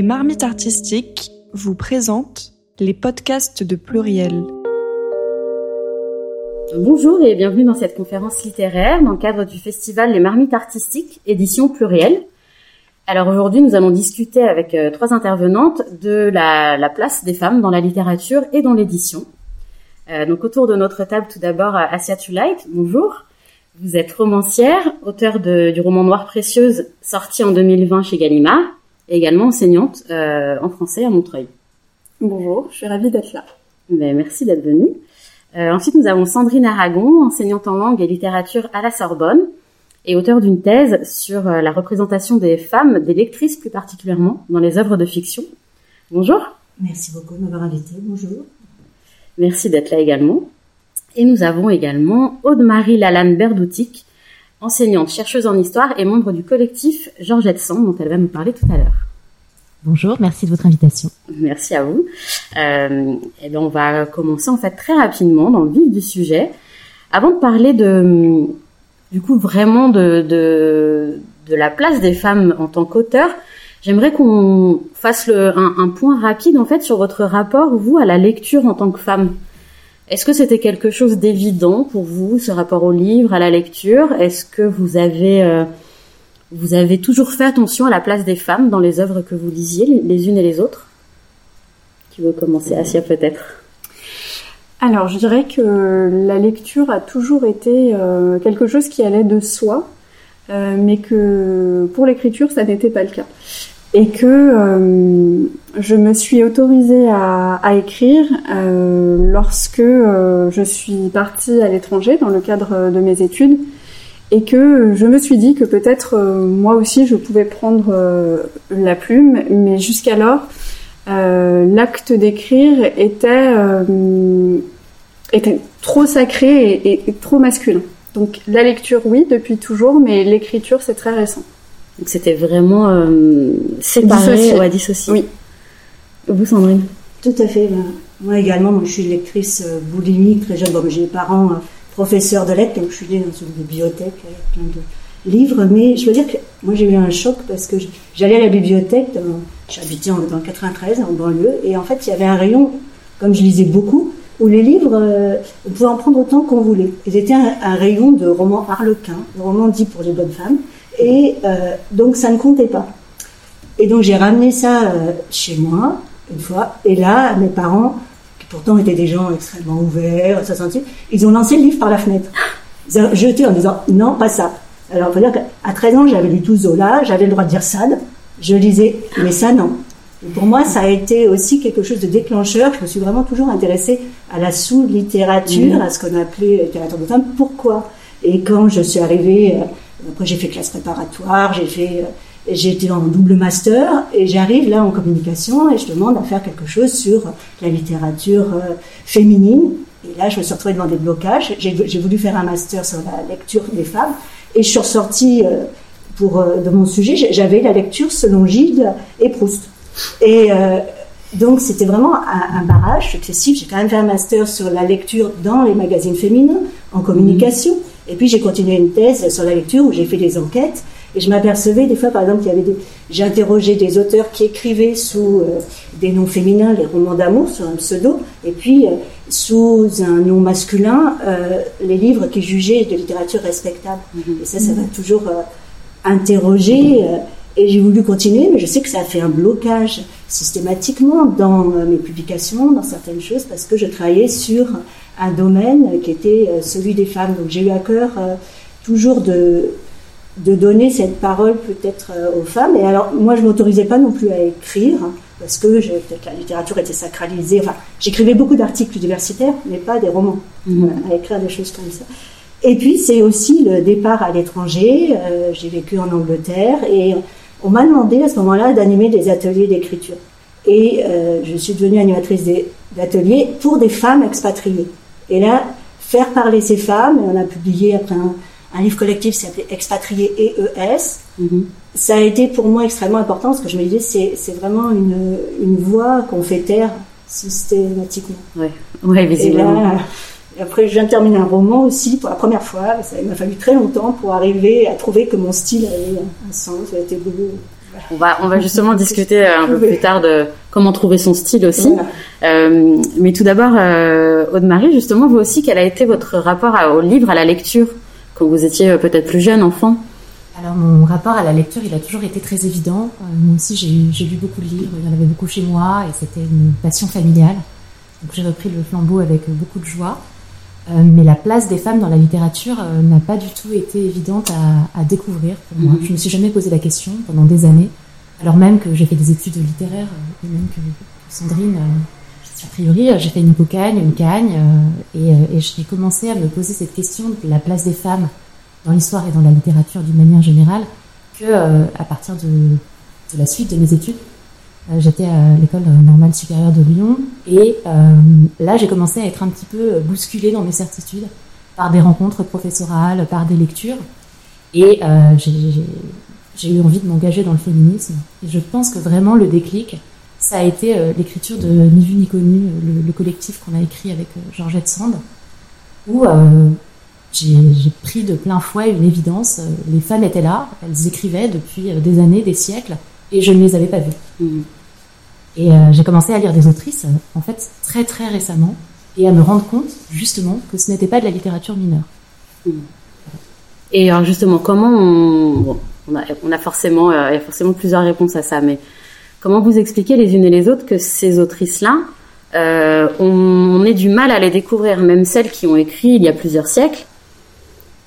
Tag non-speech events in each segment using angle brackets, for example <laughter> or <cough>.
Les marmites artistiques vous présentent les podcasts de Pluriel. Bonjour et bienvenue dans cette conférence littéraire dans le cadre du festival Les marmites artistiques, édition Pluriel. Alors aujourd'hui, nous allons discuter avec euh, trois intervenantes de la, place des femmes dans la littérature et dans l'édition. Euh, donc autour de notre table, tout d'abord, Asia Tulight, bonjour. Vous êtes romancière, auteure du roman Noir Précieuse, sorti en 2020 chez Gallimard, et également enseignante euh, en français à Montreuil. Bonjour, je suis ravie d'être là. Ben, merci d'être venue. Euh, ensuite, nous avons Sandrine Aragon, enseignante en langue et littérature à la Sorbonne, et auteure d'une thèse sur euh, la représentation des femmes, des lectrices plus particulièrement, dans les œuvres de fiction. Bonjour. Merci beaucoup de m'avoir invitée. Bonjour. Merci d'être là également. Et nous avons également Aude-Marie Lalanne Berdoutic, enseignante, chercheuse en histoire et membre du collectif Georgette Sand, dont elle va nous parler tout à l'heure. Bonjour, merci de votre invitation. Merci à vous. Euh, et bien on va commencer en fait très rapidement dans le vif du sujet. Avant de parler de, du coup vraiment de, de, de la place des femmes en tant qu'auteurs, j'aimerais qu'on fasse le, un, un point rapide en fait sur votre rapport vous à la lecture en tant que femme. Est-ce que c'était quelque chose d'évident pour vous, ce rapport au livre, à la lecture? Est-ce que vous avez, euh, vous avez toujours fait attention à la place des femmes dans les œuvres que vous lisiez, les unes et les autres? Qui veut commencer Asia peut-être? Alors, je dirais que la lecture a toujours été euh, quelque chose qui allait de soi, euh, mais que pour l'écriture, ça n'était pas le cas et que euh, je me suis autorisée à, écrire euh, lorsque euh, je suis partie à l'étranger dans le cadre de mes études et que je me suis dit que peut-être moi aussi je pouvais prendre la plume, mais jusqu'alors l'acte d'écrire était était trop sacré et trop masculin. Donc la lecture oui depuis toujours, mais l'écriture c'est très récent. Donc c'était vraiment euh, séparé dissocié. ou à dissocier. Oui. Vous, Sandrine? Tout à fait. Ben, moi également, moi, je suis lectrice euh, boulimique très jeune. Bon, j'ai des parents euh, professeurs de lettres, donc je suis née dans une bibliothèque avec plein de livres. Mais je veux dire que moi j'ai eu un choc parce que j'allais à la bibliothèque, j'habitais dans le 93, en banlieue, et en fait il y avait un rayon, comme je lisais beaucoup, où les livres, euh, on pouvait en prendre autant qu'on voulait. Et c'était un, un rayon de romans harlequins, de romans dits pour les bonnes femmes. Et euh, donc ça ne comptait pas. Et donc j'ai ramené ça euh, chez moi une fois. Et là, mes parents, qui pourtant étaient des gens extrêmement ouverts, ça sentit, ils ont lancé le livre par la fenêtre. Ils ont jeté en disant non, pas ça. Alors il faut dire qu'à 13 ans, j'avais lu tout Zola, j'avais le droit de dire Sade. Je lisais, mais ça non. Et pour moi, ça a été aussi quelque chose de déclencheur. Je me suis vraiment toujours intéressée à la sous-littérature, Mhm. à ce qu'on appelait littérature de femme. Pourquoi? Et quand je suis arrivée, euh, après j'ai fait classe préparatoire, j'ai fait, euh, j'ai été en double master, et j'arrive là en communication et je demande à faire quelque chose sur la littérature euh, féminine. Et là, je me suis retrouvée devant des blocages. J'ai voulu faire un master sur la lecture des femmes, et je suis ressortie euh, pour de mon sujet. J'avais la lecture selon Gide et Proust. Et donc, c'était vraiment un, un barrage successif. J'ai quand même fait un master sur la lecture dans les magazines féminins, en communication. Et puis, j'ai continué une thèse sur la lecture où j'ai fait des enquêtes. Et je m'apercevais des fois, par exemple, qu'il y avait des... J'ai interrogé des auteurs qui écrivaient sous euh, des noms féminins, les romans d'amour, sur un pseudo. Et puis, euh, sous un nom masculin, euh, les livres qui jugeaient de littérature respectable. Et ça, ça m'a toujours euh, interrogé. euh, et j'ai voulu continuer, mais je sais que ça a fait un blocage systématiquement dans euh, mes publications, dans certaines choses, parce que je travaillais sur un domaine qui était euh, celui des femmes. Donc j'ai eu à cœur euh, toujours de, de donner cette parole peut-être aux femmes. Et alors moi, je m'autorisais pas non plus à écrire, parce que je- peut-être la littérature était sacralisée. Enfin, j'écrivais beaucoup d'articles universitaires, mais pas des romans, Voilà, à écrire des choses comme ça. Et puis c'est aussi le départ à l'étranger. Euh, j'ai vécu en Angleterre et on m'a demandé à ce moment-là d'animer des ateliers d'écriture. Et euh, je suis devenue animatrice d'ateliers pour des femmes expatriées. Et là, faire parler ces femmes, et on a publié après un, un livre collectif qui s'appelait Expatriés EES. Mhm. Ça a été pour moi extrêmement important parce que je me disais c'est vraiment une, une voix qu'on fait taire systématiquement. Ouais, ouais, Et visiblement. là, après, je viens de terminer un roman aussi pour la première fois. Ça, il m'a fallu très longtemps pour arriver à trouver que mon style avait un sens, a été beau. On va, on va justement discuter un peu plus tard de comment trouver son style aussi. Euh, mais tout d'abord, euh, Aude-Marie, justement, vous aussi, quel a été votre rapport au livre, à la lecture, quand vous étiez peut-être plus jeune enfant? Alors, mon rapport à la lecture, il a toujours été très évident. moi aussi, j'ai lu beaucoup de livres, il y en avait beaucoup chez moi, et c'était une passion familiale. Donc, j'ai repris le flambeau avec beaucoup de joie. Euh, mais la place des femmes dans la littérature euh, n'a pas du tout été évidente à, découvrir pour moi. Mhm. Je me suis jamais posé la question pendant des années, alors même que j'ai fait des études littéraires, euh, et même que Sandrine, a priori, j'ai fait une cocagne, une cagne, et, et j'ai commencé à me poser cette question de la place des femmes dans l'histoire et dans la littérature d'une manière générale que à partir de, de la suite de mes études. Euh, j'étais à l'école normale supérieure de Lyon et euh, là j'ai commencé à être un petit peu bousculée dans mes certitudes par des rencontres professorales, par des lectures. Et euh, j'ai eu envie de m'engager dans le féminisme. Et je pense que vraiment le déclic ça a été l'écriture de Ni vu ni connu, le, collectif qu'on a écrit avec Georgette Sand où j'ai pris de plein fouet une évidence. Les femmes étaient là, elles écrivaient depuis des années, des siècles, et je ne les avais pas vues. Et euh, j'ai commencé à lire des autrices, euh, en fait, très très récemment, et à me rendre compte, justement, que ce n'était pas de la littérature mineure. Et alors, justement, comment on... on, a, on a, forcément, euh, il y a forcément plusieurs réponses à ça, mais comment vous expliquez les unes et les autres que ces autrices-là, euh, on, on ait du mal à les découvrir, même celles qui ont écrit il y a plusieurs siècles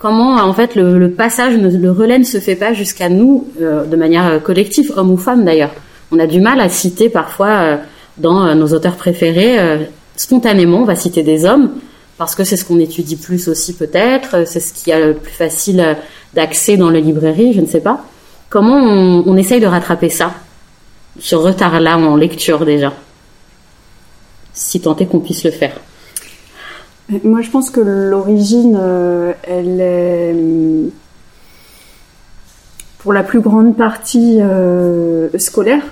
comment en fait le, passage, le relais ne se fait pas jusqu'à nous de manière collective, hommes ou femmes d'ailleurs. On a du mal à citer parfois euh, dans euh, nos auteurs préférés euh, spontanément, on va citer des hommes parce que c'est ce qu'on étudie plus aussi peut-être, c'est ce qui a le plus facile d'accès dans les librairies, je ne sais pas. Comment on, essaye de rattraper ça, ce retard-là en lecture déjà, si tant est qu'on puisse le faire Moi, je pense que l'origine, elle est pour la plus grande partie scolaire.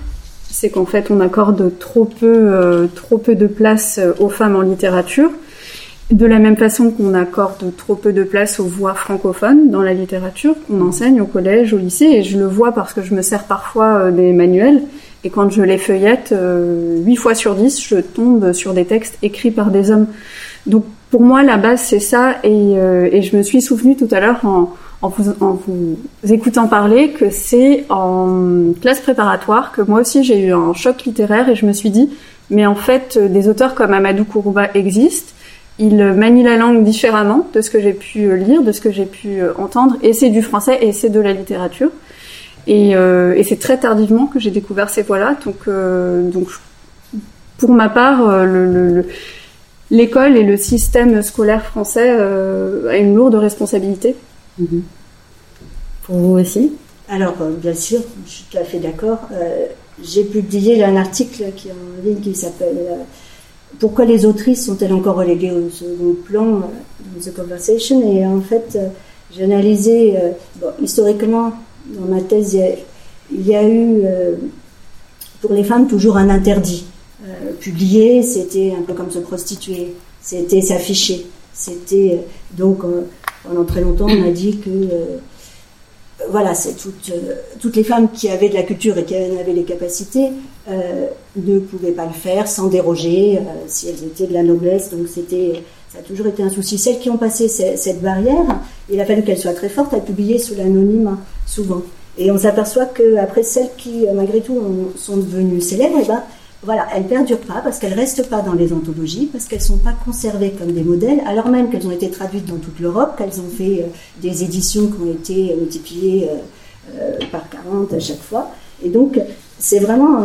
C'est qu'en fait on accorde trop peu, euh, trop peu de place euh, aux femmes en littérature, de la même façon qu'on accorde trop peu de place aux voix francophones dans la littérature, qu'on enseigne au collège, au lycée, et je le vois parce que je me sers parfois euh, des manuels, et quand je les feuillette, 8 fois sur 10, je tombe sur des textes écrits par des hommes. Donc pour moi, la base, c'est ça, et, et je me suis souvenue tout à l'heure en, en vous, écoutant parler que c'est en classe préparatoire que moi aussi j'ai eu un choc littéraire et je me suis dit mais en fait des auteurs comme Amadou Kourouba existent ils manient la langue différemment de ce que j'ai pu lire, de ce que j'ai pu entendre, et c'est du français et c'est de la littérature. Et, euh, et c'est très tardivement que j'ai découvert ces voies-là. Donc, euh, donc, pour ma part, euh, l'école et le système scolaire français a une lourde responsabilité Mhm. Pour vous aussi? Alors, euh, bien sûr, je suis tout à fait d'accord. Euh, j'ai publié un article qui est en ligne qui s'appelle euh, Pourquoi les autrices sont-elles encore reléguées au second plan dans The Conversation? Et en fait, j'ai analysé, historiquement, dans ma thèse, il y a, eu, pour les femmes, toujours un interdit. publier, c'était un peu comme se prostituer, c'était s'afficher. C'était donc pendant très longtemps, on a dit que euh, voilà, c'est toutes, euh, toutes les femmes qui avaient de la culture et qui avaient les capacités euh, ne pouvaient pas le faire sans déroger si elles étaient de la noblesse. Donc c'était, ça a toujours été un souci. Celles qui ont passé cette barrière, il a fallu qu'elles soient très fortes à publier sous l'anonyme souvent. Et on s'aperçoit qu'après celles qui, malgré tout, sont devenues célèbres, eh ben, voilà, elles perdurent pas parce qu'elles restent pas dans les anthologies, parce qu'elles sont pas conservées comme des modèles, alors même qu'elles ont été traduites dans toute l'Europe, qu'elles ont fait euh, des éditions qui ont été multipliées euh, euh, par 40 à chaque fois. Et donc, c'est vraiment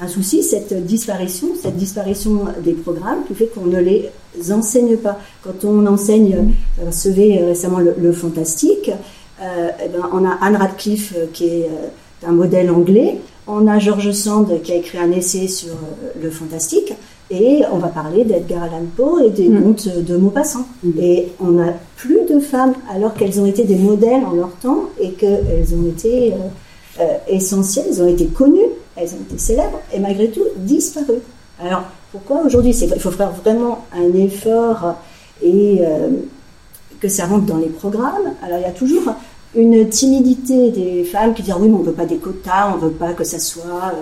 un, souci, cette disparition, cette disparition des programmes qui fait qu'on ne les enseigne pas. Quand on enseigne, va recevez récemment le, fantastique, eh ben, on a Anne Radcliffe qui est un modèle anglais. On a George Sand qui a écrit un essai sur euh, le fantastique. Et on va parler d'Edgar Allan Poe et des mm. contes de Maupassant. Mm. Et on n'a plus de femmes alors qu'elles ont été des modèles en leur temps et qu'elles ont été euh, euh, essentielles, elles ont été connues, elles ont été célèbres et malgré tout disparues. Alors pourquoi aujourd'hui? Il faut faire vraiment un effort et que ça rentre dans les programmes. Alors il y a toujours une timidité des femmes qui disent oui mais on veut pas des quotas, on veut pas que ça soit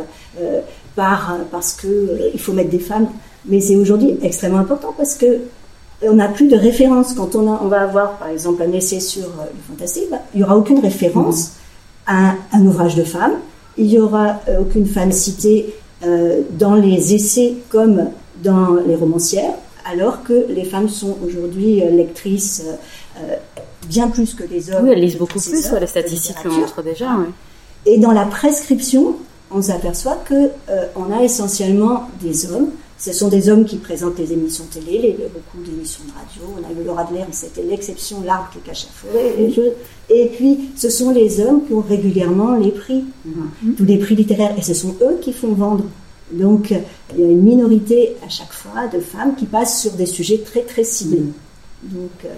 par parce que il faut mettre des femmes. Mais c'est aujourd'hui extrêmement important parce que on n'a plus de référence. Quand on, va avoir, par exemple, un essai sur le fantastique, bah, il n'y aura aucune référence à un, ouvrage de femme. Il n'y aura aucune femme citée dans les essais comme dans les romancières, alors que les femmes sont aujourd'hui lectrices bien plus que les hommes. Oui, elles lisent beaucoup plus, les statistiques le montrent déjà. Et dans la prescription, on s'aperçoit que euh, on a essentiellement des hommes. Ce sont des hommes qui présentent les émissions télé, les, beaucoup d'émissions de radio. On a eu Laura Adler, c'était l'exception, l'arbre qui cache la forêt. Et puis, ce sont les hommes qui ont régulièrement les prix, mm-hmm. tous les prix littéraires. Et ce sont eux qui font vendre. Donc, il y a une minorité à chaque fois de femmes qui passent sur des sujets très, très ciblés. Donc, euh,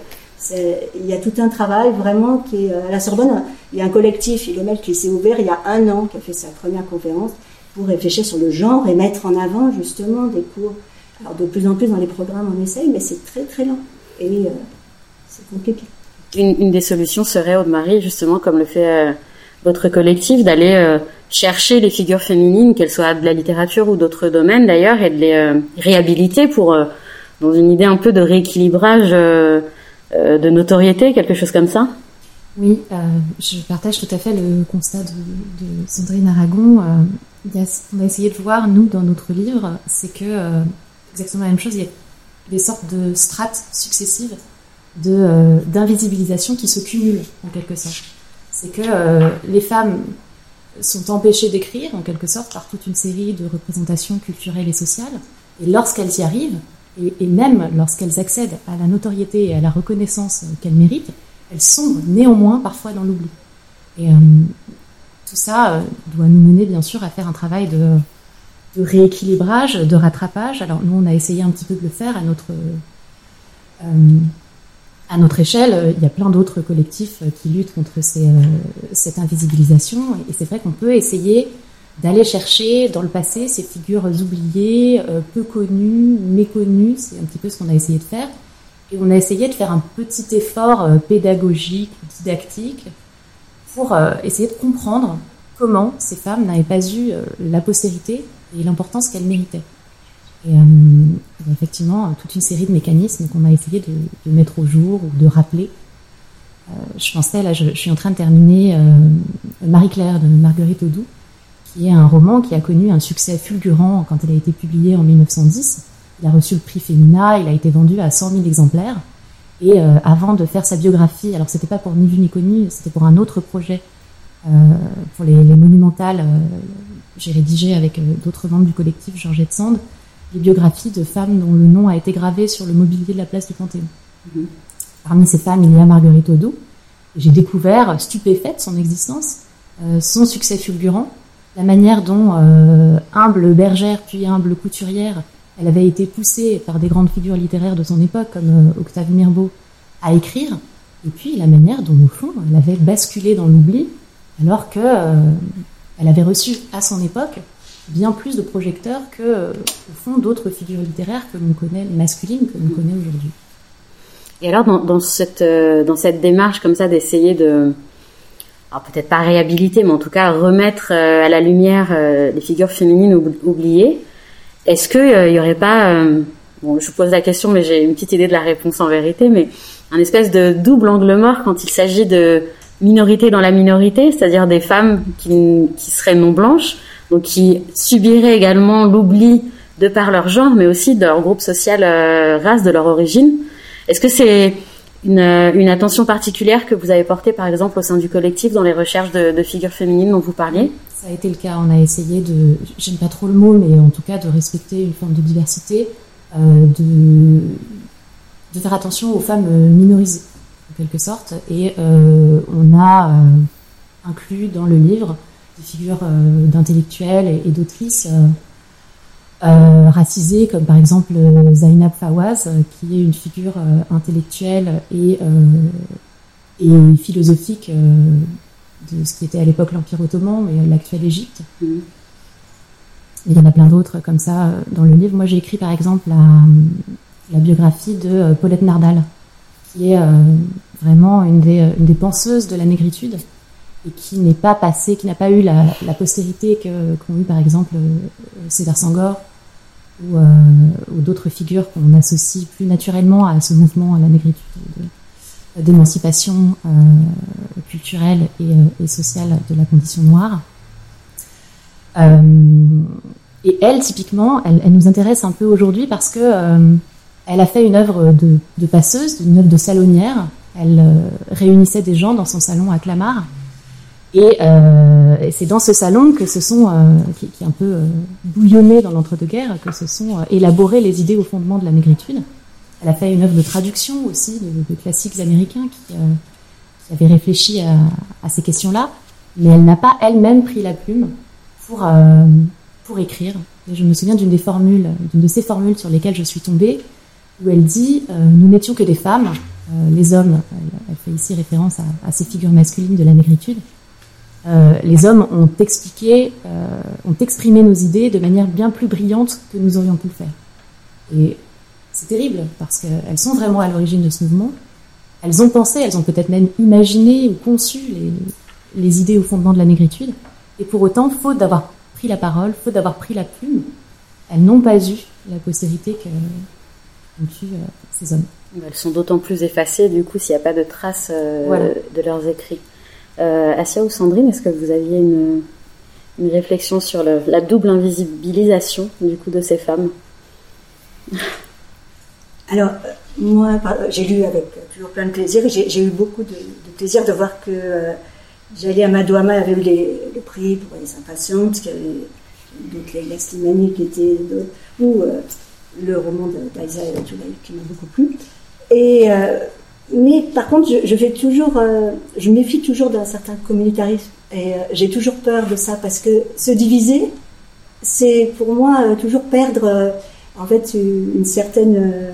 il y a tout un travail vraiment qui est euh, à la Sorbonne. Il y a un collectif, Ilomel, qui s'est ouvert il y a un an, qui a fait sa première conférence pour réfléchir sur le genre et mettre en avant justement des cours. Alors de plus en plus dans les programmes on essaye, mais c'est très très lent et euh, c'est compliqué. Une, des solutions serait, Aude-Marie, justement, comme le fait euh, votre collectif, d'aller chercher les figures féminines, qu'elles soient de la littérature ou d'autres domaines d'ailleurs, et de les réhabiliter pour, dans une idée un peu de rééquilibrage de notoriété, quelque chose comme ça? Oui, euh, je partage tout à fait le constat de, Sandrine Aragon. Euh, ce qu'on a essayé de voir, nous, dans notre livre, c'est que exactement la même chose, il y a des sortes de strates successives de d'invisibilisation qui se cumulent en quelque sorte. C'est que les femmes sont empêchées d'écrire en quelque sorte par toute une série de représentations culturelles et sociales, et lorsqu'elles y arrivent, et, même lorsqu'elles accèdent à la notoriété et à la reconnaissance qu'elles méritent, elles sombrent néanmoins parfois dans l'oubli. Et euh, tout ça euh, doit nous mener bien sûr à faire un travail de, rééquilibrage, de rattrapage. Alors nous, on a essayé un petit peu de le faire à notre, euh, à notre échelle. Il y a plein d'autres collectifs qui luttent contre cette invisibilisation. Et c'est vrai qu'on peut essayer d'aller chercher dans le passé ces figures oubliées, euh, peu connues, méconnues, c'est un petit peu ce qu'on a essayé de faire. Et on a essayé de faire un petit effort euh, pédagogique, didactique, pour euh, essayer de comprendre comment ces femmes n'avaient pas eu la postérité et l'importance qu'elles méritaient. Et effectivement toute une série de mécanismes qu'on a essayé de, mettre au jour ou de rappeler. je pensais, là, je, suis en train de terminer Marie-Claire de Marguerite Audoux, qui est un roman qui a connu un succès fulgurant quand il a été publié en 1910. Il a reçu le prix Femina, il a été vendu à 100 000 exemplaires. Et euh, avant de faire sa biographie, alors c'était pas pour ni vu ni connu, c'était pour un autre projet, euh, pour les, monumentales, euh, j'ai rédigé avec d'autres membres du collectif Georgette Sand, les biographies de femmes dont le nom a été gravé sur le mobilier de la place du Panthéon. Mm-hmm. Parmi ces femmes, il y a Marguerite Audoux. J'ai découvert, stupéfaite, son existence, son succès fulgurant, la manière dont euh, humble bergère puis humble couturière, elle avait été poussée par des grandes figures littéraires de son époque comme euh, Octave Mirbeau à écrire, et puis la manière dont au fond elle avait basculé dans l'oubli alors que euh, elle avait reçu à son époque bien plus de projecteurs que au fond d'autres figures littéraires que l'on connaît masculines que l'on connaît aujourd'hui. Et alors dans, cette dans cette démarche comme ça d'essayer de alors peut-être pas réhabiliter, mais en tout cas remettre euh, à la lumière euh, les figures féminines oubliées. Est-ce qu'il il euh, y aurait pas, bon, je vous pose la question, mais j'ai une petite idée de la réponse en vérité, mais un espèce de double angle mort quand il s'agit de minorité dans la minorité, c'est-à-dire des femmes qui, qui seraient non blanches, donc qui subiraient également l'oubli de par leur genre, mais aussi de leur groupe social, race, de leur origine. Est-ce que c'est une, une, attention particulière que vous avez portée, par exemple, au sein du collectif dans les recherches de, figures féminines dont vous parliez Ça a été le cas. On a essayé de, j'aime pas trop le mot, mais en tout cas de respecter une forme de diversité, euh, de, faire attention aux femmes minorisées, en quelque sorte. Et euh, on a euh, inclus dans le livre des figures euh, d'intellectuels et, et d'autrices euh, racisées, comme par exemple euh, Zainab Fawaz, euh, qui est une figure intellectuelle et, et philosophique de ce qui était à l'époque l'Empire ottoman, mais l'actuelle Égypte. Il y en a plein d'autres comme ça dans le livre. Moi, j'ai écrit par exemple la, la biographie de Paulette Nardal, qui est vraiment une des, une des penseuses de la négritude et qui n'est pas passé, qui n'a pas eu la, la postérité qu'ont eu par exemple César Sangor ou, ou d'autres figures qu'on associe plus naturellement à ce mouvement à la négritude d'émancipation euh, culturelle et, et, sociale de la condition noire. Euh, et elle, typiquement, elle, nous intéresse un peu aujourd'hui parce que euh, elle a fait une œuvre de, passeuse, une œuvre de salonnière. Elle euh, réunissait des gens dans son salon à Clamart. Et, euh, et c'est dans ce salon que se sont, euh, qui, est un peu bouillonné dans l'entre-deux-guerres, que se sont élaborées les idées au fondement de la négritude. Elle a fait une œuvre de traduction aussi de, classiques américains qui, avaient réfléchi à, ces questions-là, mais elle n'a pas elle-même pris la plume pour, euh, pour écrire. Et je me souviens d'une des formules, d'une de ces formules sur lesquelles je suis tombée, où elle dit euh, Nous n'étions que des femmes, euh, les hommes, elle, fait ici référence à, ces figures masculines de la négritude, les hommes ont expliqué, ont exprimé nos idées de manière bien plus brillante que nous aurions pu le faire. Et c'est terrible, parce qu'elles sont vraiment à l'origine de ce mouvement. Elles ont pensé, elles ont peut-être même imaginé ou conçu les, les idées au fondement de la négritude. Et pour autant, faute d'avoir pris la parole, faute d'avoir pris la plume, elles n'ont pas eu la postérité qu'ont eu euh, ces hommes. Elles sont d'autant plus effacées, du coup, s'il n'y a pas de traces euh, voilà. de leurs écrits. Euh, Assia ou Sandrine, est-ce que vous aviez une, réflexion sur la double invisibilisation, du coup, de ces femmes? Alors, moi, j'ai lu avec toujours plein de plaisir, j'ai eu beaucoup de, de, plaisir de voir que euh, J'allais à Madouama, avait eu les, le prix pour les impatientes, qu'il y avait d'autres Leila Slimani qui était ou euh, le roman d'Aïsa qui m'a beaucoup plu. Et, euh, mais par contre, je, fais toujours, euh, je méfie toujours d'un certain communautarisme. Et euh, j'ai toujours peur de ça parce que se diviser, c'est pour moi euh, toujours perdre en fait une, certaine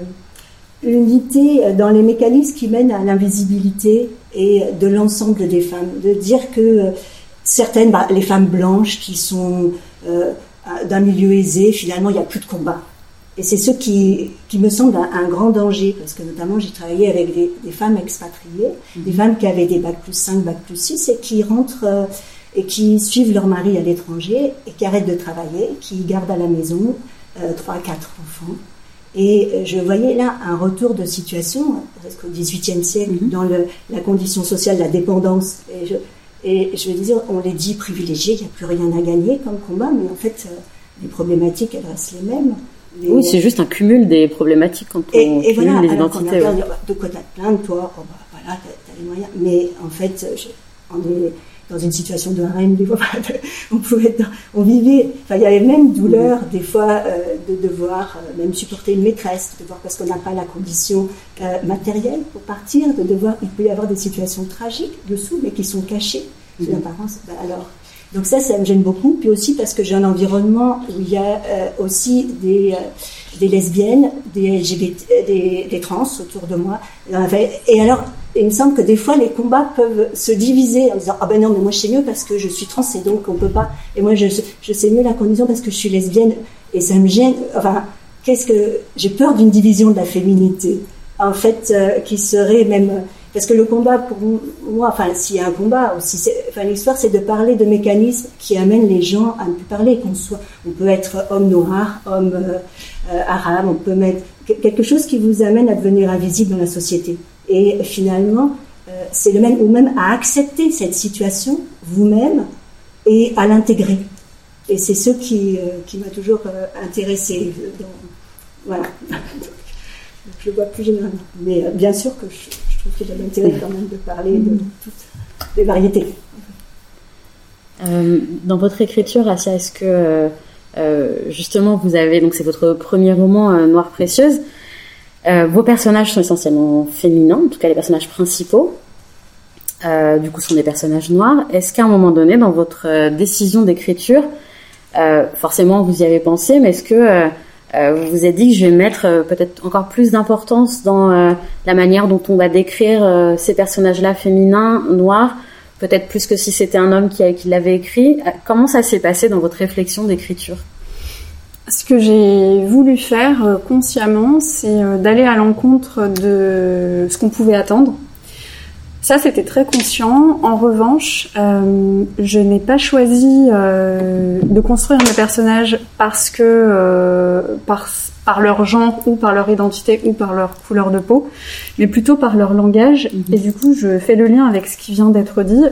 unité dans les mécanismes qui mènent à l'invisibilité et de l'ensemble des femmes. De dire que certaines, bah, les femmes blanches qui sont d'un milieu aisé, finalement, il n'y a plus de combat. Et c'est ce qui, qui me semble un, un, grand danger, parce que notamment j'ai travaillé avec des, des femmes expatriées, mmh. des femmes qui avaient des bacs plus 5, bacs plus 6, et qui rentrent euh, et qui suivent leur mari à l'étranger, et qui arrêtent de travailler, qui gardent à la maison euh, 3 4 enfants. Et je voyais là un retour de situation, presque au XVIIIe siècle, -hmm. dans le, la condition sociale, la dépendance. Et je, et je me disais, on les dit privilégiés, il n'y a plus rien à gagner comme combat, mais en fait, euh, les problématiques, elles restent les mêmes. Les... Oui, c'est juste un cumul des problématiques quand on et, cumule voilà, les identités. Alors, ouais. de quoi t'as de toi, oh bah, voilà, t'as as les moyens. Mais en fait, je, on est dans une situation de harem, des fois, <laughs> on pouvait être, dans, on vivait, enfin, il y avait même douleur, des fois, euh, de devoir euh, même supporter une maîtresse, de devoir, parce qu'on n'a pas la condition euh, matérielle pour partir, de devoir, il peut y avoir des situations tragiques dessous, mais qui sont cachées, sous l'apparence, ben alors, donc ça, ça me gêne beaucoup. Puis aussi parce que j'ai un environnement où il y a euh, aussi des, euh, des lesbiennes, des LGBT, des, des, trans autour de moi. Et alors, il me semble que des fois, les combats peuvent se diviser en disant, ah ben non, mais moi je sais mieux parce que je suis trans et donc on peut pas. Et moi, je, je sais mieux la condition parce que je suis lesbienne et ça me gêne. Enfin, qu'est-ce que j'ai peur d'une division de la féminité, en fait, euh, qui serait même parce que le combat, pour moi, enfin, s'il y a un combat aussi, enfin, l'histoire, c'est de parler de mécanismes qui amènent les gens à ne plus parler, qu'on soit, on peut être homme noir, homme euh, euh, arabe, on peut mettre quelque chose qui vous amène à devenir invisible dans la société. Et finalement, euh, c'est le même, ou même à accepter cette situation vous-même et à l'intégrer. Et c'est ce qui, qui m'a toujours intéressé. Voilà. <laughs> je le vois plus généralement. Mais bien sûr que je, qu'il y quand même de parler de toutes les variétés. Euh, dans votre écriture, Assia, est-ce que euh, justement vous avez donc c'est votre premier roman euh, Noire précieuse. vos personnages sont essentiellement féminins, en tout cas les personnages principaux. du coup, sont des personnages noirs. Est-ce qu'à un moment donné, dans votre décision d'écriture, forcément vous y avez pensé, mais est-ce que euh, vous vous êtes dit que je vais mettre euh, peut-être encore plus d'importance dans euh, la manière dont on va décrire euh, ces personnages-là féminins, noirs, peut-être plus que si c'était un homme qui, qui l'avait écrit. Comment ça s'est passé dans votre réflexion d'écriture? Ce que j'ai voulu faire euh, consciemment, c'est euh, d'aller à l'encontre de ce qu'on pouvait attendre. Ça, c'était très conscient. En revanche, euh, je n'ai pas choisi de construire mes personnages parce que par, par leur genre ou par leur identité ou par leur couleur de peau, mais plutôt par leur langage. Mhm. Et du coup, je fais le lien avec ce qui vient d'être dit.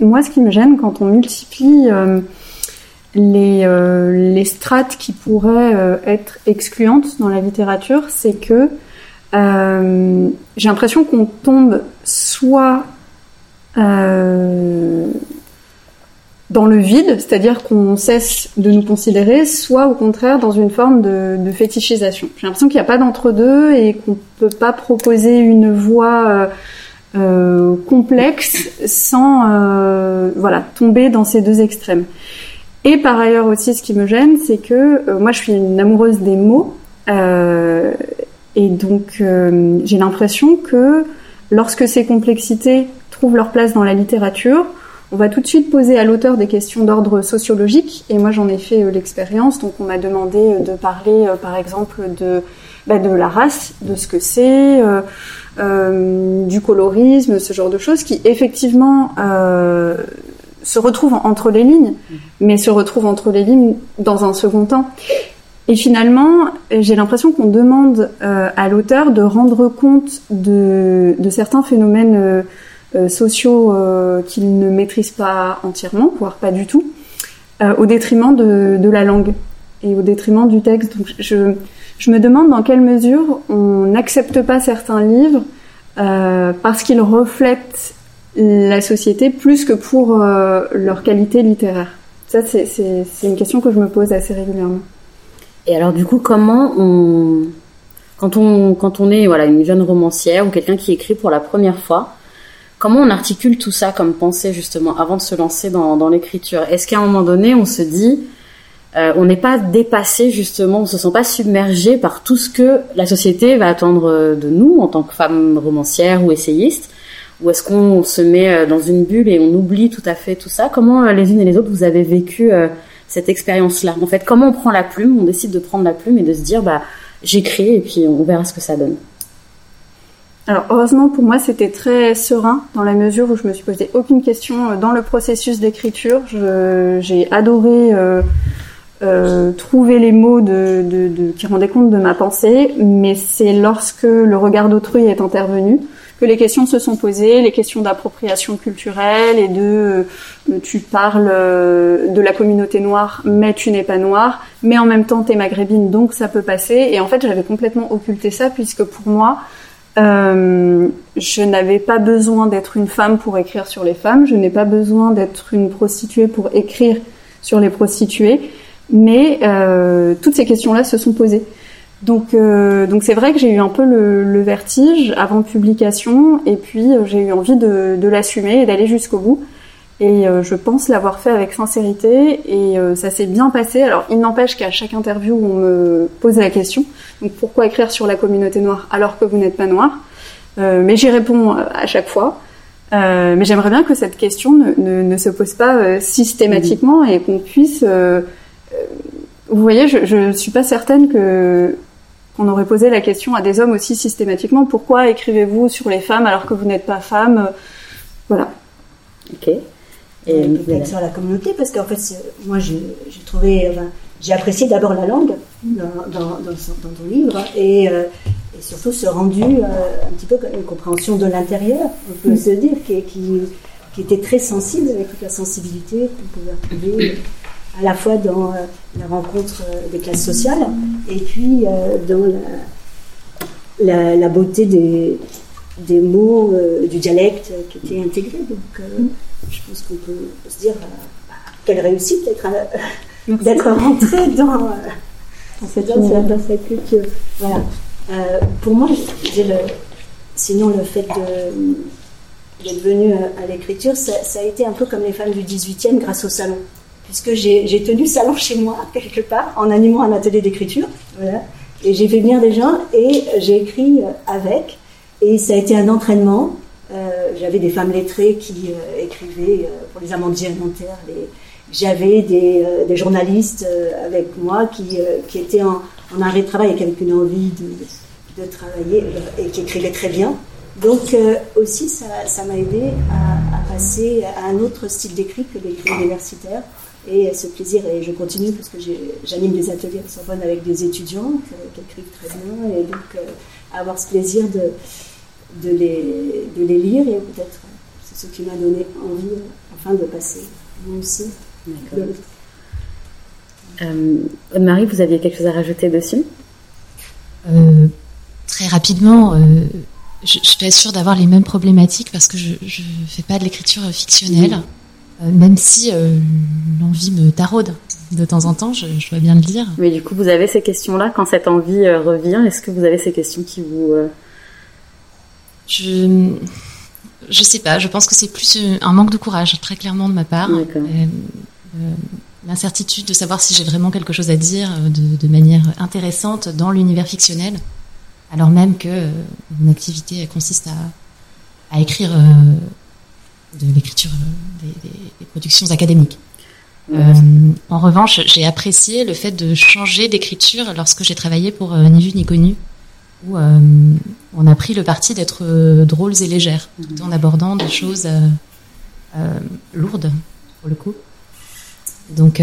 Moi, ce qui me gêne quand on multiplie les, euh, les strates qui pourraient euh, être excluantes dans la littérature, c'est que euh, j'ai l'impression qu'on tombe soit euh, dans le vide, c'est-à-dire qu'on cesse de nous considérer, soit au contraire dans une forme de, de fétichisation. J'ai l'impression qu'il n'y a pas d'entre-deux et qu'on peut pas proposer une voie euh, complexe sans voilà tomber dans ces deux extrêmes. Et par ailleurs aussi, ce qui me gêne, c'est que euh, moi, je suis une amoureuse des mots, euh, et donc euh, j'ai l'impression que lorsque ces complexités trouvent leur place dans la littérature, on va tout de suite poser à l'auteur des questions d'ordre sociologique, et moi j'en ai fait l'expérience, donc on m'a demandé de parler, par exemple, de bah, de la race, de ce que c'est, du colorisme, ce genre de choses qui effectivement se retrouve entre les lignes, mais se retrouve entre les lignes dans un second temps. Et finalement, j'ai l'impression qu'on demande euh, à l'auteur de rendre compte de, de certains phénomènes euh, euh, sociaux qu'il ne maîtrise pas entièrement, voire pas du tout, au détriment de, de, la langue et au détriment du texte. Donc je, je me demande dans quelle mesure on n'accepte pas certains livres parce qu'ils reflètent la société plus que pour euh, leur qualité littéraire Ça, c'est une question que je me pose assez régulièrement. Et alors, du coup, comment on, quand on, quand on est voilà une jeune romancière ou quelqu'un qui écrit pour la première fois, comment on articule tout ça comme pensée justement avant de se lancer dans, dans l'écriture? Est-ce qu'à un moment donné, on se dit, euh, on n'est pas dépassé justement, on se sent pas submergé par tout ce que la société va attendre de nous en tant que femme romancière ou essayiste? Ou est-ce qu'on se met euh, dans une bulle et on oublie tout à fait tout ça? Comment euh, les unes et les autres vous avez vécu euh, cette expérience-là En fait, comment on prend la plume On décide de prendre la plume et de se dire bah j'écris et puis on verra ce que ça donne. Alors heureusement pour moi c'était très serein dans la mesure où je me suis posé aucune question dans le processus d'écriture. J'ai adoré trouver les mots de, de, qui rendaient compte de ma pensée, mais c'est lorsque le regard d'autrui est intervenu les questions se sont posées, les questions d'appropriation culturelle et de euh, tu parles euh, de la communauté noire, mais tu n'es pas noire, mais en même temps tu es maghrébine, donc ça peut passer. Et en fait, j'avais complètement occulté ça puisque pour moi, euh, je n'avais pas besoin d'être une femme pour écrire sur les femmes, je n'ai pas besoin d'être une prostituée pour écrire sur les prostituées, mais toutes ces questions-là se sont posées. Donc, euh, donc c'est vrai que j'ai eu un peu le, le vertige avant publication, et puis euh, j'ai eu envie de, de l'assumer et d'aller jusqu'au bout. Et euh, je pense l'avoir fait avec sincérité, et ça s'est bien passé. Alors, il n'empêche qu'à chaque interview, on me pose la question donc pourquoi écrire sur la communauté noire alors que vous n'êtes pas noir Mais j'y réponds à chaque fois. mais j'aimerais bien que cette question ne, ne, ne se pose pas systématiquement et qu'on puisse vous voyez, je ne suis pas certaine que qu'on aurait posé la question à des hommes aussi systématiquement. Pourquoi écrivez-vous sur les femmes alors que vous n'êtes pas femme Voilà. Ok. Et peut-être sur la communauté, parce qu'en fait, moi, j'ai trouvé, enfin, j'ai apprécié d'abord la langue dans, dans, dans, ton livre et, euh, et, surtout ce rendu euh, un petit peu une compréhension de l'intérieur, on peut mm. se dire, qui, qui, qui, était très sensible avec toute la sensibilité qu'on pouvait retrouver à la fois dans euh, la rencontre euh, des classes sociales et puis euh, dans la, la, beauté des, des mots du dialecte qui étaient intégrés. Donc je pense qu'on peut se dire bah, quelle réussite d'être d'être rentré dans, cette, dans cette culture. Voilà. pour moi, le, sinon le fait d'être venu à, l'écriture, ça, ça, a été un peu comme les femmes du 18e grâce au salon puisque j'ai tenu salon chez moi, <laughs> quelque part, en animant un atelier d'écriture. Et j'ai fait venir des gens et j'ai écrit avec. Et ça a été un entraînement. Euh, J'avais des femmes lettrées qui euh, écrivaient euh, pour les amandiers alimentaires les, j'avais des, journalistes avec moi qui, étaient en, arrêt de travail et qui avaient une envie de, travailler et qui écrivaient très bien. Donc aussi, ça, ça m'a aidé à, à, passer à un autre style d'écrit que l'écrit universitaire et ce plaisir. Et je continue parce que j'anime des ateliers à Sorbonne avec des étudiants qui, écrivent très bien. Et donc, euh, avoir ce plaisir de, de, les, de les lire et peut-être c'est ce qui m'a donné envie, enfin, de passer moi aussi. Euh, Marie, vous aviez quelque chose à rajouter dessus? Euh, Très rapidement, je ne suis pas sûre d'avoir les mêmes problématiques parce que je ne fais pas de l'écriture fictionnelle. Même si euh, l'envie me taraude de temps en temps, je, dois bien le dire. Mais du coup, vous avez ces questions-là quand cette envie euh, revient? Est-ce que vous avez ces questions qui vous Je je sais pas. Je pense que c'est plus un manque de courage, très clairement de ma part. L'incertitude de savoir si j'ai vraiment quelque chose à dire de, manière intéressante dans l'univers fictionnel, alors même que mon activité consiste à, à écrire de l'écriture euh, des, productions académiques. Euh, en revanche, j'ai apprécié le fait de changer d'écriture lorsque j'ai travaillé pour euh, Ni vu ni connu, où on a pris le parti d'être drôles et légères, tout en abordant des choses lourdes, pour le coup. Donc,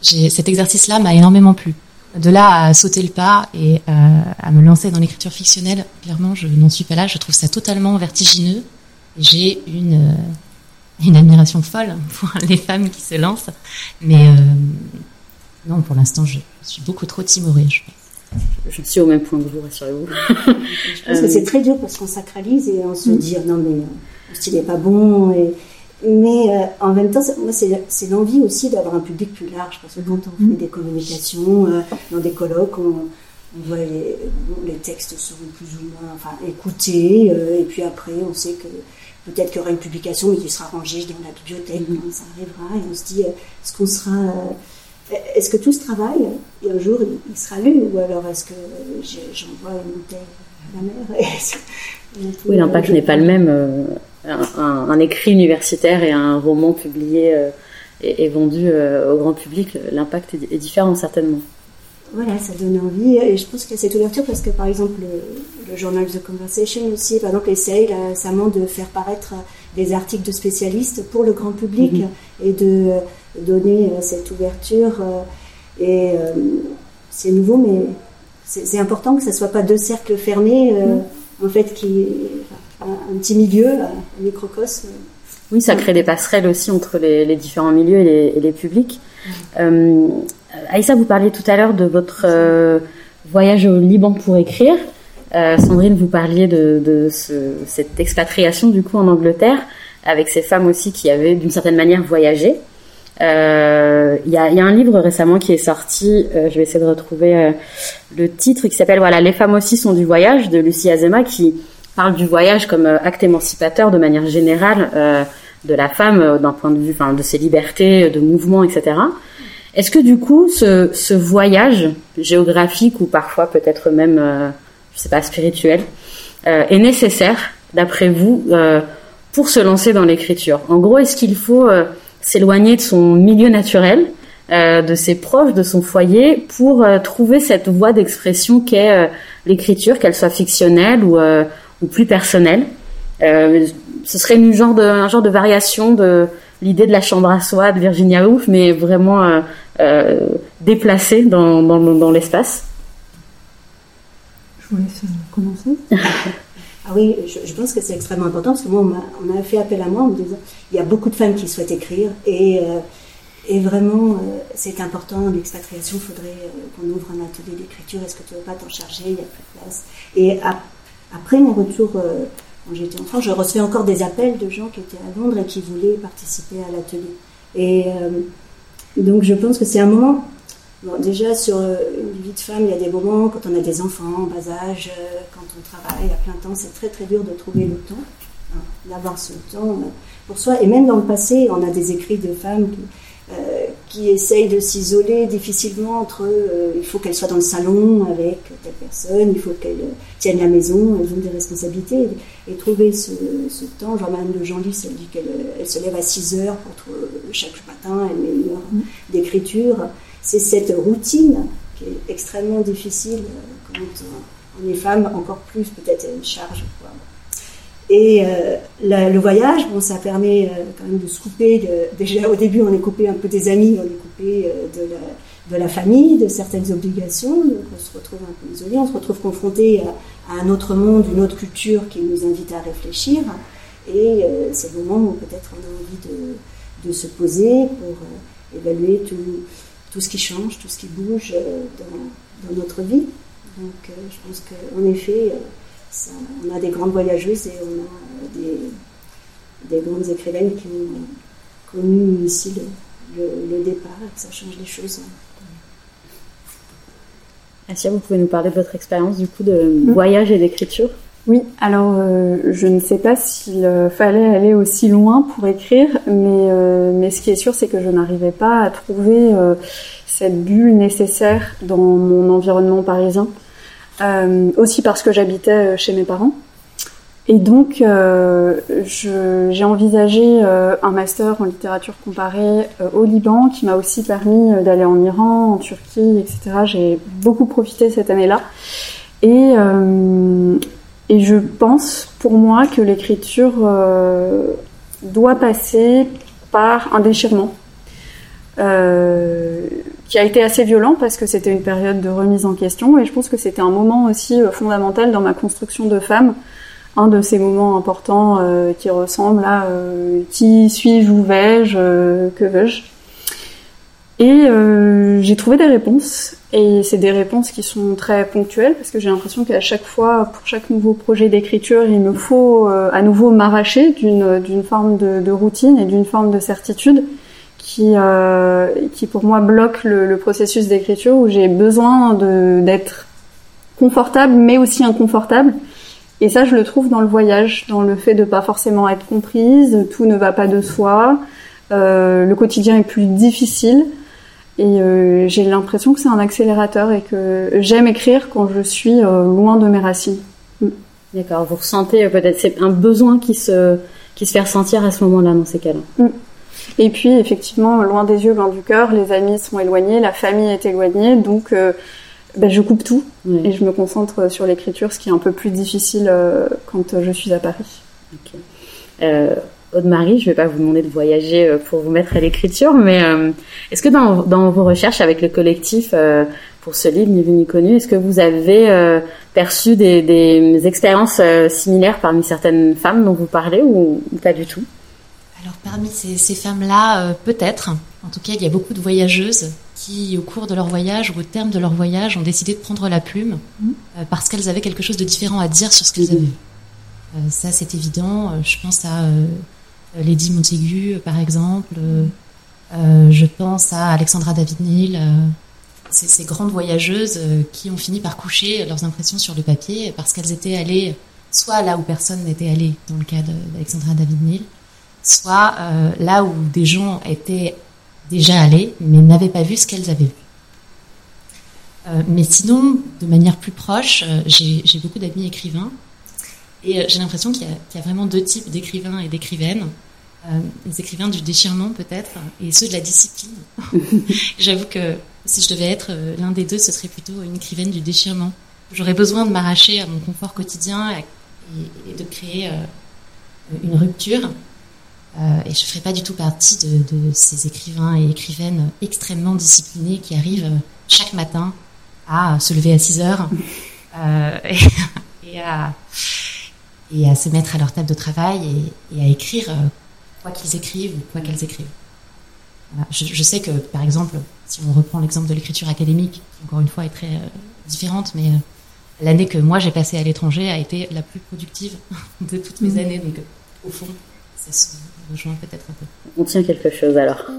cet exercice-là m'a énormément plu. De là à sauter le pas et à me lancer dans l'écriture fictionnelle, clairement, je n'en suis pas là. Je trouve ça totalement vertigineux j'ai une, euh, une admiration folle <laughs> pour les femmes qui se lancent. Mais euh, non, pour l'instant, je suis beaucoup trop timorée, je Je suis au même point que vous, rassurez-vous. <laughs> je pense que c'est très dur parce qu'on sacralise et on se dit non mais le style n'est pas bon. Et... Mais euh, en même temps, moi, c'est l'envie aussi d'avoir un public plus large parce que quand on fait mm. des communications, dans des colloques, on, les, les, textes seront plus ou moins enfin, écoutés et puis après, on sait que peut-être qu'il y aura une publication, mais qui sera rangée dans la bibliothèque quand ça arrivera, et on se dit, euh, est-ce qu'on sera, euh, est-ce que tout ce travail, et un jour, il, sera lu, ou alors est-ce que j'envoie une bouteille à la mer Oui, l'impact n'est pas le même. Euh, un, écrit universitaire et un roman publié et, vendu au grand public, l'impact est différent certainement voilà, ça donne envie. Et je pense qu'il y a cette ouverture parce que, par exemple, le, journal The Conversation aussi, par exemple, essaye récemment de faire paraître des articles de spécialistes pour le grand public mhm. et de donner euh, cette ouverture. Euh, et euh, c'est nouveau, mais c'est important que ce ne soit pas deux cercles fermés, mhm. en fait, qui un, petit milieu, un microcosme. Oui, ça crée des passerelles aussi entre les, différents milieux et les, publics. Aïssa, vous parliez tout à l'heure de votre euh, voyage au Liban pour écrire. Euh, Sandrine, vous parliez de, cette expatriation du coup en Angleterre avec ces femmes aussi qui avaient d'une certaine manière voyagé. Euh, il y, a, un livre récemment qui est sorti, je vais essayer de retrouver le titre, qui s'appelle voilà Les femmes aussi sont du voyage de Lucie Azema qui parle du voyage comme acte émancipateur de manière générale de la femme d'un point de vue de ses libertés, de mouvement, etc. Est-ce que du coup, ce, voyage géographique ou parfois peut-être même, euh, je sais pas, spirituel, euh, est nécessaire, d'après vous, euh, pour se lancer dans l'écriture? En gros, est-ce qu'il faut s'éloigner de son milieu naturel, de ses proches, de son foyer, pour trouver cette voie d'expression qu'est l'écriture, qu'elle soit fictionnelle ou, ou plus personnelle? Ce serait une genre de, un genre de variation de l'idée de la chambre à soie de Virginia Woolf, mais vraiment euh, euh déplacée dans, dans, dans l'espace. Je vous laisse commencer. <laughs> ah oui, je, pense que c'est extrêmement important parce que moi, on a, fait appel à moi en me disant il y a beaucoup de femmes qui souhaitent écrire et, euh, et vraiment, euh, c'est important, l'expatriation, il faudrait qu'on ouvre un atelier d'écriture, est-ce que tu ne veux pas t'en charger, il n'y a plus de place. Et après mon retour quand j'étais enfant, je recevais encore des appels de gens qui étaient à Londres et qui voulaient participer à l'atelier. Et euh, donc je pense que c'est un moment. Bon, déjà sur euh, une vie de femme, il y a des moments quand on a des enfants en bas âge, euh, quand on travaille à plein temps, c'est très très dur de trouver le temps, hein, d'avoir ce temps pour soi. Et même dans le passé, on a des écrits de femmes qui, qui essaye de s'isoler difficilement entre euh, il faut qu'elle soit dans le salon avec telle personne, il faut qu'elle tienne la maison, elles ont des responsabilités. Et, trouver ce, ce temps, genre Madame de Genlis, elle dit qu'elle elle se lève à 6 heures pour chaque matin, elle met une heure mm. d'écriture. C'est cette routine qui est extrêmement difficile euh, quand on est femme, encore plus peut-être une charge. Quoi. Et euh, le voyage, bon, ça permet euh, quand même de se couper. déjà au début, on est coupé un peu des amis, on est coupé euh, de, la, famille, de certaines obligations. Donc on se retrouve un peu isolé, on se retrouve confronté à, un autre monde, une autre culture qui nous invite à réfléchir. Et c'est le moment où peut-être on a envie de, de se poser pour évaluer tout, tout, ce qui change, tout ce qui bouge dans, dans notre vie. Donc je pense qu'en effet, on a des grandes voyageuses et on a des, grandes écrivaines qui ont connu ici le, départ et que ça change les choses. Asia, vous pouvez nous parler de votre expérience du coup de mm. voyage et d'écriture? Oui, alors euh, je ne sais pas s'il euh, fallait aller aussi loin pour écrire, mais, euh, mais ce qui est sûr, c'est que je n'arrivais pas à trouver cette bulle nécessaire dans mon environnement parisien. Euh, aussi parce que j'habitais euh, chez mes parents. Et donc, euh, j'ai envisagé un master en littérature comparée au Liban, qui m'a aussi permis d'aller en Iran, en Turquie, etc. J'ai beaucoup profité cette année-là. Et, et je pense, pour moi, que l'écriture doit passer par un déchirement. Euh, qui a été assez violent parce que c'était une période de remise en question et je pense que c'était un moment aussi euh, fondamental dans ma construction de femme, un de ces moments importants euh, qui ressemble à qui suis-je, où vais-je, que veux-je. Et j'ai trouvé des réponses et c'est des réponses qui sont très ponctuelles parce que j'ai l'impression qu'à chaque fois, pour chaque nouveau projet d'écriture, il me faut à nouveau m'arracher d'une forme de routine et d'une forme de certitude qui, euh, qui pour moi bloque le, le processus d'écriture où j'ai besoin d'être confortable mais aussi inconfortable. Et ça, je le trouve dans le voyage, dans le fait de pas forcément être comprise, tout ne va pas de soi, euh, le quotidien est plus difficile. Et euh, j'ai l'impression que c'est un accélérateur et que j'aime écrire quand je suis loin de mes racines. Mm. D'accord, vous ressentez peut-être c'est un besoin qui se qui se fait ressentir à ce moment-là dans ces cas-là. Mm. Et puis, effectivement, loin des yeux, loin du cœur, les amis sont éloignés, la famille est éloignée, donc euh, ben, je coupe tout et je me concentre sur l'écriture, ce qui est un peu plus difficile euh, quand je suis à Paris. Okay. Euh, Aude-Marie, je ne vais pas vous demander de voyager euh, pour vous mettre à l'écriture, mais est-ce que dans, dans, vos recherches avec le collectif pour ce livre, Ni vu ni connu, est-ce que vous avez perçu des, des expériences similaires parmi certaines femmes dont vous parlez ou pas du tout? Alors parmi ces, femmes-là, euh, peut-être. En tout cas, il y a beaucoup de voyageuses qui, au cours de leur voyage ou au terme de leur voyage, ont décidé de prendre la plume mmh. euh, parce qu'elles avaient quelque chose de différent à dire sur ce qu'elles avaient vu. Euh, ça, c'est évident. Je pense à Lady Montaigu, par exemple. je pense à Alexandra David-Neil. Ces, ces grandes voyageuses qui ont fini par coucher leurs impressions sur le papier parce qu'elles étaient allées soit là où personne n'était allé, dans le cas d'Alexandra David-Neil, soit euh, là où des gens étaient déjà allés mais n'avaient pas vu ce qu'elles avaient vu. Euh, mais sinon, de manière plus proche, euh, j'ai beaucoup d'amis écrivains et j'ai l'impression qu'il y, y, a vraiment deux types d'écrivains et d'écrivaines. les écrivains du déchirement peut-être et ceux de la discipline. <laughs> J'avoue que si je devais être l'un des deux, ce serait plutôt une écrivaine du déchirement. J'aurais besoin de m'arracher à mon confort quotidien et, et de créer une rupture et je ne ferai pas du tout partie de, ces écrivains et écrivaines extrêmement disciplinés qui arrivent euh, chaque matin à se lever à 6 heures <laughs> euh, et, à, et, à, se mettre à leur table de travail et, à écrire quoi qu'ils écrivent ou quoi qu'elles écrivent. Je, sais que, par exemple, si on reprend l'exemple de l'écriture académique, qui encore une fois est très différente, mais l'année que moi j'ai passée à l'étranger a été la plus productive <laughs> de toutes mes mmh. années. Donc, au fond, ça se rejoint peut-être un peu. On tient quelque chose alors.